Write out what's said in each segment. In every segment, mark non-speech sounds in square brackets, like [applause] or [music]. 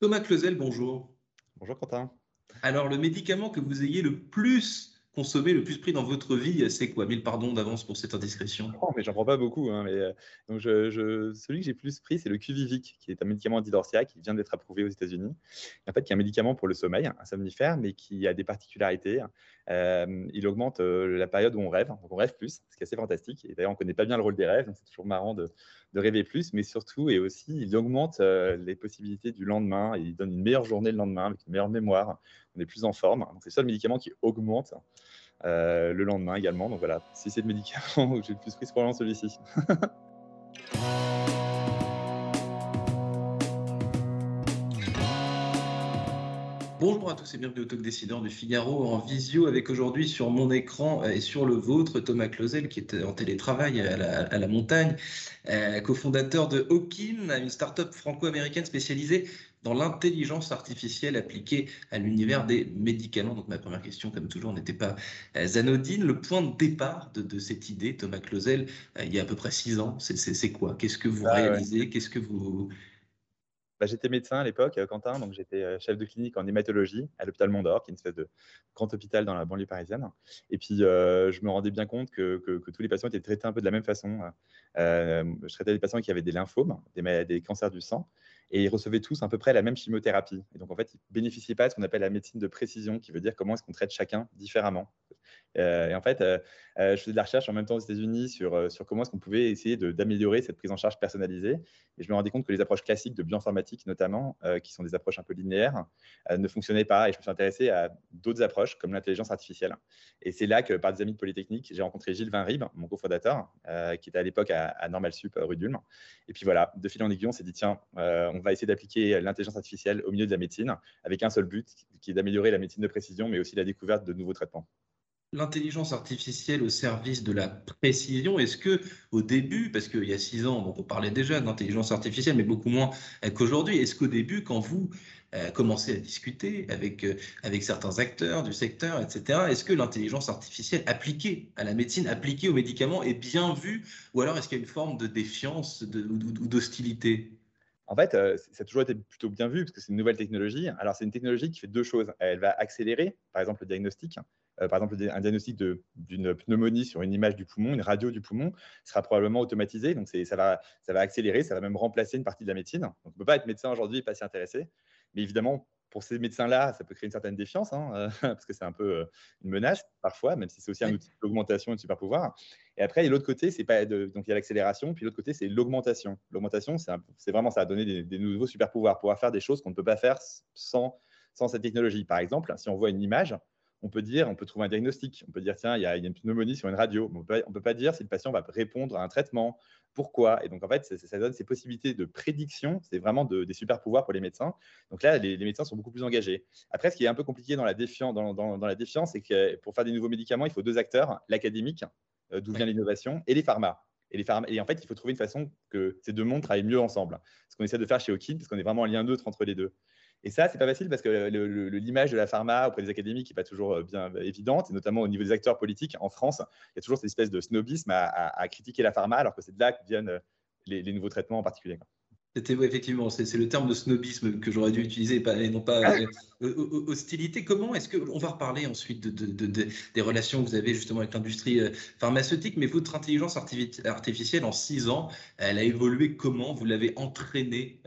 Thomas Clausel, bonjour. Bonjour Quentin. Alors, le médicament que vous ayez le plus consommé, le plus pris dans votre vie, c'est quoi? Mille pardons d'avance pour cette indiscrétion. Oh, mais j'en prends pas beaucoup. Hein, mais, euh, donc je, celui que j'ai plus pris, c'est le Quvivic, qui est un médicament antidorsia qui vient d'être approuvé aux États-Unis. En fait, qui est un médicament pour le sommeil, un somnifère, mais qui a des particularités. Euh, il augmente euh, la période où on rêve, donc on rêve plus, ce qui est assez fantastique. Et d'ailleurs, on connaît pas bien le rôle des rêves, donc c'est toujours marrant de, rêver plus. Mais surtout, et aussi, il augmente les possibilités du lendemain. Il donne une meilleure journée le lendemain, avec une meilleure mémoire. On est plus en forme. C'est le seul médicament qui augmente euh, le lendemain également. Donc voilà, si c'est le médicament que [laughs] j'ai le plus pris, c'est probablement celui-ci. [laughs] Bonjour à tous et bienvenue au Talk Décideur du Figaro en visio avec aujourd'hui sur mon écran et sur le vôtre Thomas Clausel qui est en télétravail à la, montagne, euh, cofondateur de Hawkin, une start-up franco-américaine spécialisée dans l'intelligence artificielle appliquée à l'univers des médicaments. Donc ma première question, comme toujours, n'était pas euh, anodine. Le point de départ de, cette idée, Thomas Clausel, euh, il y a à peu près six ans, c'est quoi? Qu'est-ce que vous ah réalisez? Qu'est-ce que vous bah, j'étais médecin à l'époque, euh, Quentin, donc j'étais euh, chef de clinique en hématologie à l'hôpital Mondor, qui est une espèce de grand hôpital dans la banlieue parisienne. Et puis, euh, je me rendais bien compte que, tous les patients étaient traités un peu de la même façon. je traitais des patients qui avaient des lymphomes, des, des cancers du sang, et ils recevaient tous à peu près la même chimiothérapie. Et donc, en fait, ils bénéficiaient pas de ce qu'on appelle la médecine de précision, qui veut dire comment est-ce qu'on traite chacun différemment. Et en fait, je faisais de la recherche en même temps aux États-Unis sur, sur comment est-ce qu'on pouvait essayer d'améliorer cette prise en charge personnalisée. Et je me rendais compte que les approches classiques de bioinformatique notamment, euh, qui sont des approches un peu linéaires, euh, ne fonctionnaient pas. Et je me suis intéressé à d'autres approches comme l'intelligence artificielle. Et c'est là que, par des amis de Polytechnique, j'ai rencontré Gilles Vinrib, mon cofondateur, euh, qui était à l'époque à, à, Normal Sup, rue d'Ulm. Et puis voilà, de fil en aiguille, on s'est dit, tiens, on va essayer d'appliquer l'intelligence artificielle au milieu de la médecine, avec un seul but, qui est d'améliorer la médecine de précision, mais aussi la découverte de nouveaux traitements l'intelligence artificielle au service de la précision, est-ce que au début, parce qu'il y a six ans, on parlait déjà d'intelligence artificielle, mais beaucoup moins qu'aujourd'hui, est-ce qu'au début, quand vous euh, commencez à discuter avec, euh, avec certains acteurs du secteur, etc., est-ce que l'intelligence artificielle appliquée à la médecine, appliquée aux médicaments, est bien vue, ou alors est-ce qu'il y a une forme de défiance ou d'hostilité? En fait, euh, ça a toujours été plutôt bien vu parce que c'est une nouvelle technologie. Alors, c'est une technologie qui fait deux choses. Elle va accélérer, par exemple, le diagnostic. Euh, par exemple, un diagnostic d'une pneumonie sur une image du poumon, une radio du poumon, sera probablement automatisé. Donc, ça va, ça va accélérer, ça va même remplacer une partie de la médecine. Donc, on ne peut pas être médecin aujourd'hui et pas s'y intéresser. Mais évidemment, pour ces médecins-là, ça peut créer une certaine défiance, hein, euh, [laughs] parce que c'est un peu une menace parfois, même si c'est aussi un outil d'augmentation et de super pouvoir. Et après, l'autre côté, c'est pas de, donc il y a l'accélération, puis l'autre côté, c'est l'augmentation. L'augmentation, c'est vraiment ça, donner des, des nouveaux super pouvoirs, pouvoir faire des choses qu'on ne peut pas faire sans, sans cette technologie. Par exemple, si on voit une image, on peut dire, on peut trouver un diagnostic, on peut dire, tiens, il y a, une pneumonie sur une radio. on ne peut pas dire si le patient va répondre à un traitement, pourquoi? Et donc, en fait, ça, donne ces possibilités de prédiction. C'est vraiment des super pouvoirs pour les médecins. Donc là, les, médecins sont beaucoup plus engagés. Après, ce qui est un peu compliqué dans la, défiance, dans, la défiance, c'est que pour faire des nouveaux médicaments, il faut deux acteurs, l'académique, euh, d'où vient l'innovation, et les pharma. Et, les pharma. et en fait, il faut trouver une façon que ces deux mondes travaillent mieux ensemble. Ce qu'on essaie de faire chez Okin, parce qu'on est vraiment en lien neutre entre les deux. Et ça, c'est pas facile parce que l'image de la pharma auprès des académiques n'est pas toujours euh, bien euh, évidente, et notamment au niveau des acteurs politiques en France, il y a toujours cette espèce de snobisme à, critiquer la pharma, alors que c'est de là que viennent euh, les, nouveaux traitements en particulier. C'était effectivement, c'est le terme de snobisme que j'aurais dû utiliser et, non pas hostilité. Comment est-ce que on va reparler ensuite de, des relations que vous avez justement avec l'industrie pharmaceutique, mais votre intelligence artificielle en six ans, elle a évolué comment? Vous l'avez entraînée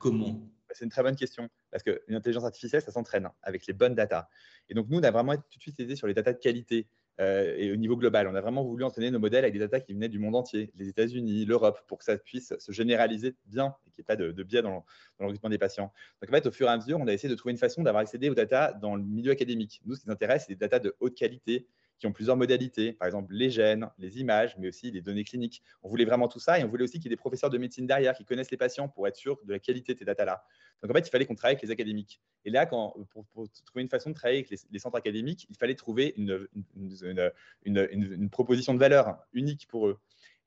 comment? C'est une très bonne question parce qu'une intelligence artificielle, ça s'entraîne avec les bonnes datas. Et donc, nous, on a vraiment tout de suite aidé sur les datas de qualité euh, et au niveau global. On a vraiment voulu entraîner nos modèles avec des datas qui venaient du monde entier, les États-Unis, l'Europe, pour que ça puisse se généraliser bien et qu'il n'y ait pas de, biais dans, dans, des patients. Donc, en fait, au fur et à mesure, on a essayé de trouver une façon d'avoir accédé aux datas dans le milieu académique. Nous, ce qui nous intéresse, c'est des datas de haute qualité qui ont plusieurs modalités, par exemple les gènes, les images, mais aussi les données cliniques. On voulait vraiment tout ça et on voulait aussi qu'il y ait des professeurs de médecine derrière qui connaissent les patients pour être sûr de la qualité de ces datas-là. Donc en fait, il fallait qu'on travaille avec les académiques. Et là, pour, trouver une façon de travailler avec les, centres académiques, il fallait trouver une, proposition de valeur unique pour eux.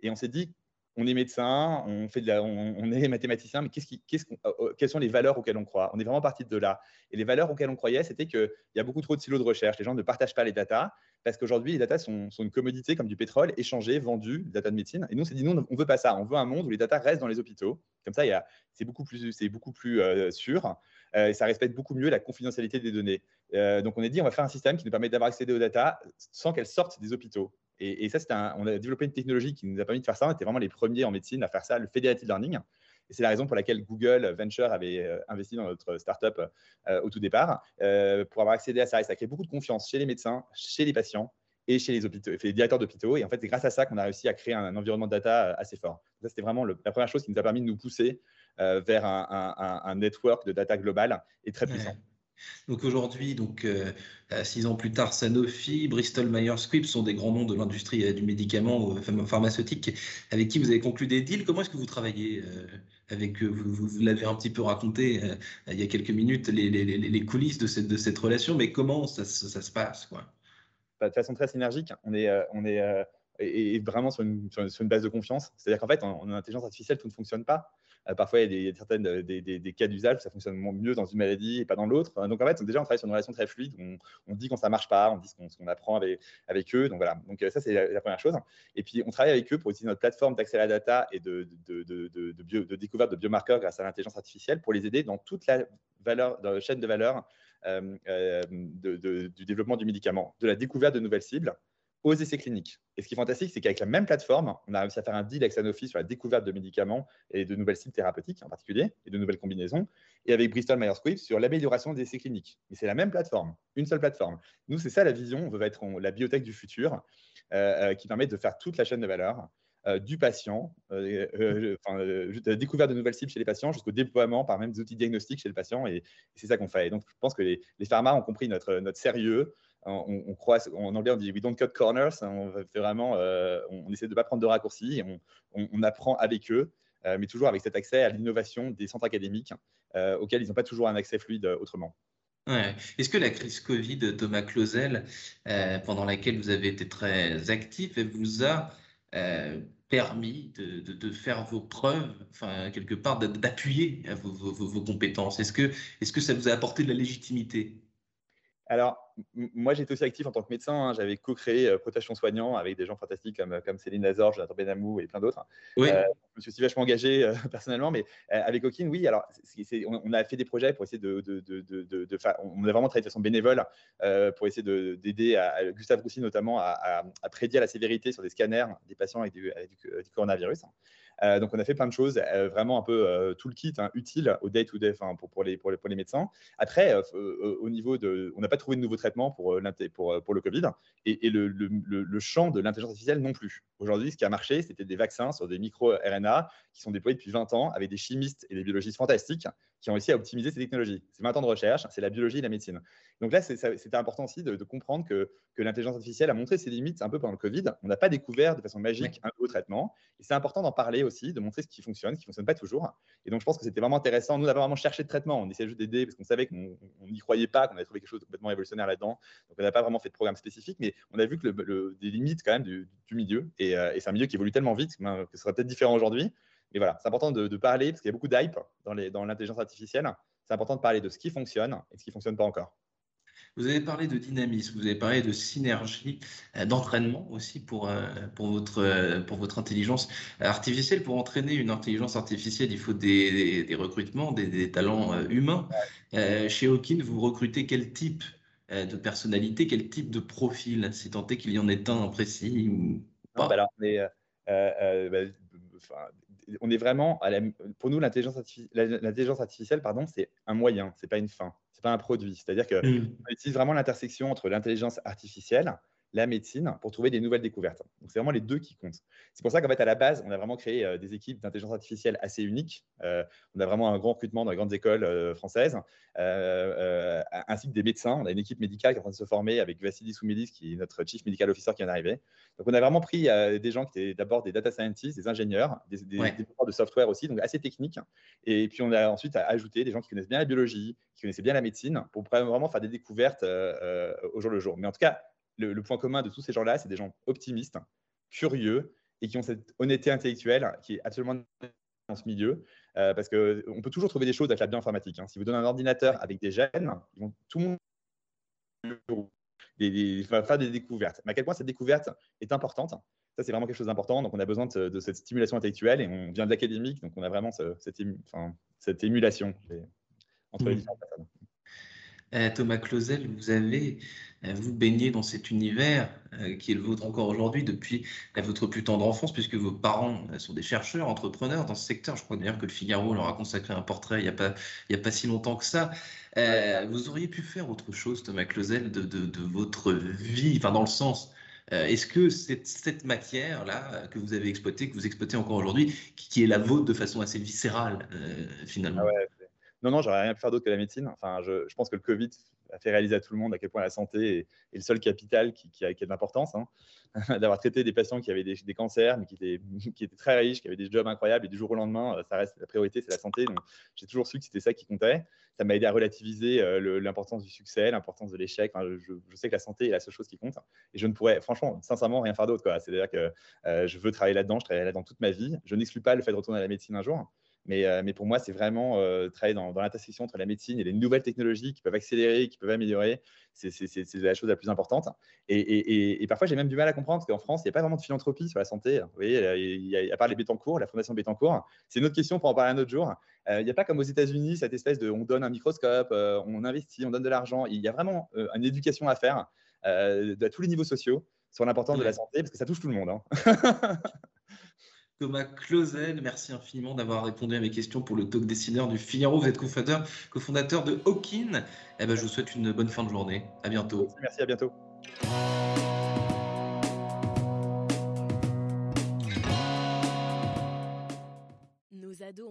Et on s'est dit, on est médecin, on, fait de on, est mathématicien, mais qui, euh, euh, quelles sont les valeurs auxquelles on croit? On est vraiment parti de là. Et les valeurs auxquelles on croyait, c'était qu'il y a beaucoup trop de silos de recherche. Les gens ne partagent pas les datas parce qu'aujourd'hui, les datas sont, une commodité comme du pétrole, échangées, vendues, les datas de médecine. Et nous, on s'est dit, nous, on ne veut pas ça. On veut un monde où les datas restent dans les hôpitaux. Comme ça, c'est beaucoup plus, beaucoup plus euh, sûr. et ça respecte beaucoup mieux la confidentialité des données. donc, on a dit, on va faire un système qui nous permet d'avoir accès aux datas sans qu'elles sortent des hôpitaux. Et, ça, on a développé une technologie qui nous a permis de faire ça. On était vraiment les premiers en médecine à faire ça, le federated learning. Et c'est la raison pour laquelle Google Venture avait euh, investi dans notre startup euh, au tout départ, euh, pour avoir accédé à ça. Et ça a créé beaucoup de confiance chez les médecins, chez les patients et chez les, hôpitaux, les directeurs d'hôpitaux. Et en fait, c'est grâce à ça qu'on a réussi à créer un, environnement de data assez fort. Ça, c'était vraiment la première chose qui nous a permis de nous pousser vers un, network de data global et très puissant. Donc aujourd'hui, donc six ans plus tard, Sanofi, Bristol Myers Squibb sont des grands noms de l'industrie du médicament pharmaceutique avec qui vous avez conclu des deals? Comment est-ce que vous travaillez avec eux Vous, vous, l'avez un petit peu raconté il y a quelques minutes, les, les, les coulisses de cette, de cette, relation, mais comment ça, ça, se passe quoi? Bah, De façon très synergique, on est, on est et, vraiment sur une, base de confiance. C'est-à-dire qu'en fait, en, en, intelligence artificielle, tout ne fonctionne pas. Euh, parfois, il y a des, certaines, euh, des, cas d'usage ça fonctionne mieux dans une maladie et pas dans l'autre. Donc, en fait, déjà, on travaille sur une relation très fluide. On, dit quand ça marche pas, on dit ce qu'on apprend avec, eux. Donc, voilà. Donc, euh, ça, c'est la, première chose. Et puis, on travaille avec eux pour utiliser notre plateforme d'accès à la data et de, découverte de biomarqueurs grâce à l'intelligence artificielle pour les aider dans toute la valeur, dans la chaîne de valeur du développement du médicament, de la découverte de nouvelles cibles aux essais cliniques. Et ce qui est fantastique, c'est qu'avec la même plateforme, on a réussi à faire un deal avec Sanofi sur la découverte de médicaments et de nouvelles cibles thérapeutiques en particulier, et de nouvelles combinaisons, et avec Bristol Myers Squibb sur l'amélioration des essais cliniques. Et c'est la même plateforme, une seule plateforme. Nous, c'est ça la vision, on veut être la biotech du futur, euh, euh, qui permet de faire toute la chaîne de valeur euh, du patient, de la découverte de nouvelles cibles chez les patients jusqu'au déploiement par même des outils diagnostiques chez le patient. Et, c'est ça qu'on fait. Et donc, je pense que les, les pharma ont compris notre, notre sérieux, on, croit, en anglais, on dit we don't cut corners. Hein, on fait vraiment, euh, on, essaie de ne pas prendre de raccourcis. on, apprend avec eux, euh, mais toujours avec cet accès à l'innovation des centres académiques euh, auxquels ils n'ont pas toujours un accès fluide autrement. Est-ce que la crise Covid, Thomas Clausel, pendant laquelle vous avez été très actif, vous a permis de, faire vos preuves, enfin, quelque part, d'appuyer vos, vos, compétences? Est-ce que, est -ce que ça vous a apporté de la légitimité? Alors, moi, j'étais aussi actif en tant que médecin. Hein. J'avais co-créé euh, Protection Soignant avec des gens fantastiques comme, comme Céline Nazor, Jonathan Benamou et plein d'autres. Oui. Euh, je me suis aussi vachement engagé euh, [laughs] personnellement, mais avec Okin, oui. Alors, on, a fait des projets pour essayer de, de. On a vraiment travaillé de façon bénévole pour essayer d'aider Gustave Roussy notamment à, prédire la sévérité sur des scanners des patients avec du, coronavirus. Euh, donc, on a fait plein de choses, euh, vraiment un peu euh, tout le kit hein, utile au day-to-day pour, les, médecins. Après, au niveau de. On n'a pas trouvé de nouveau traitement pour, pour, le Covid et, le, le, le, champ de l'intelligence artificielle non plus. Aujourd'hui, ce qui a marché, c'était des vaccins sur des micro-RNA qui sont déployés depuis 20 ans avec des chimistes et des biologistes fantastiques qui ont réussi à optimiser ces technologies. C'est 20 ans de recherche, c'est la biologie et la médecine. Donc là, c'était important aussi de, comprendre que, que l'intelligence artificielle a montré ses limites un peu pendant le Covid. On n'a pas découvert de façon magique un nouveau traitement. Et c'est important d'en parler aussi, de montrer ce qui fonctionne, ce qui ne fonctionne pas toujours. Et donc, je pense que c'était vraiment intéressant. Nous, on n'a pas vraiment cherché de traitement. On essayait juste d'aider parce qu'on savait qu'on n'y croyait pas, qu'on avait trouvé quelque chose de complètement révolutionnaire là-dedans. Donc, on n'a pas vraiment fait de programme spécifique, mais on a vu que le, des limites quand même du, milieu. Euh, et, c'est un milieu qui évolue tellement vite que, ce serait peut-être différent aujourd'hui. Mais voilà, c'est important de, parler parce qu'il y a beaucoup d'hype dans l'intelligence artificielle. C'est important de parler de ce qui fonctionne et de ce qui ne fonctionne pas encore. Vous avez parlé de dynamisme, vous avez parlé de synergie, euh, d'entraînement aussi pour, euh, pour, votre, euh, pour votre intelligence artificielle. Pour entraîner une intelligence artificielle, il faut des, des, recrutements, des, talents humains. chez Hawking, vous recrutez quel type de personnalité, quel type de profil C'est tenté qu'il y en ait un précis ou pas? bah on, est, bah, on est vraiment, à pour nous, l'intelligence artificielle, artificielle pardon, c'est un moyen, c'est pas une fin c'est pas un produit. C'est-à-dire qu'on mmh. utilise vraiment l'intersection entre l'intelligence artificielle la médecine pour trouver des nouvelles découvertes. Donc, c'est vraiment les deux qui comptent. C'est pour ça qu'en fait, à la base, on a vraiment créé euh, des équipes d'intelligence artificielle assez uniques. Euh, on a vraiment un grand recrutement dans les grandes écoles euh, françaises, ainsi que des médecins. On a une équipe médicale qui est en train de se former avec Vassili Soumidis, qui est notre chief medical officer qui vient d'arriver. Donc, on a vraiment pris des gens qui étaient d'abord des data scientists, des ingénieurs, des, des développeurs de software aussi, donc assez techniques. Et puis, on a ensuite ajouté des gens qui connaissent bien la biologie, qui connaissaient bien la médecine, pour vraiment faire des découvertes au jour le jour. Mais en tout cas, le, point commun de tous ces gens-là, c'est des gens optimistes, curieux et qui ont cette honnêteté intellectuelle qui est absolument dans ce milieu, euh, parce qu'on peut toujours trouver des choses avec la bioinformatique. Hein. Si vous donnez un ordinateur avec des gènes, ils vont tout le monde des, faire des découvertes. Mais à quel point cette découverte est importante, ça c'est vraiment quelque chose d'important. Donc on a besoin de, cette stimulation intellectuelle et on vient de l'académique, donc on a vraiment cette, cette, émulation entre les différentes personnes. Euh, Thomas Clausel, vous avez euh, vous baigné dans cet univers euh, qui est le vôtre encore aujourd'hui depuis votre plus tendre enfance, puisque vos parents sont des chercheurs, entrepreneurs dans ce secteur. Je crois d'ailleurs que le Figaro leur a consacré un portrait il n'y a, pas, a pas si longtemps que ça. vous auriez pu faire autre chose, Thomas Clausel, de, de, votre vie, enfin dans le sens Est-ce que cette, cette matière-là que vous avez exploitée, que vous exploitez encore aujourd'hui, qui, est la vôtre de façon assez viscérale, finalement? Ah non, non, j'aurais rien pu faire d'autre que la médecine. Enfin, je, pense que le Covid a fait réaliser à tout le monde à quel point la santé est, le seul capital qui, a, qui a, de l'importance. Hein. [laughs] D'avoir traité des patients qui avaient des, cancers, mais [laughs] qui étaient, très riches, qui avaient des jobs incroyables, et du jour au lendemain, euh, ça reste la priorité, c'est la santé. J'ai toujours su que c'était ça qui comptait. Ça m'a aidé à relativiser euh, l'importance du succès, l'importance de l'échec. je, sais que la santé est la seule chose qui compte. Et je ne pourrais, franchement, sincèrement, rien faire d'autre. C'est-à-dire que euh, je veux travailler là-dedans, je travaille là-dedans toute ma vie. Je n'exclus pas le fait de retourner à la médecine un jour. Euh, mais, pour moi, c'est vraiment euh, travailler dans, l'intersection entre la médecine et les nouvelles technologies qui peuvent accélérer, qui peuvent améliorer. C'est la chose la plus importante. Et, parfois, j'ai même du mal à comprendre parce qu'en France, il n'y a pas vraiment de philanthropie sur la santé. Vous voyez, il y a, à part les Bétancourt, la Fondation Bétancourt, c'est une autre question pour en parler un autre jour. Euh, il n'y a pas comme aux États-Unis cette espèce de on donne un microscope, on investit, on donne de l'argent. Il y a vraiment une éducation à faire à tous les niveaux sociaux sur l'importance de la santé parce que ça touche tout le monde. Hein. [laughs] Thomas Clausel, merci infiniment d'avoir répondu à mes questions pour le talk décideur du Figaro. Vous êtes cofondateur, cofondateur de Hawkin. Eh ben, je vous souhaite une bonne fin de journée. À bientôt. Merci, à bientôt. ados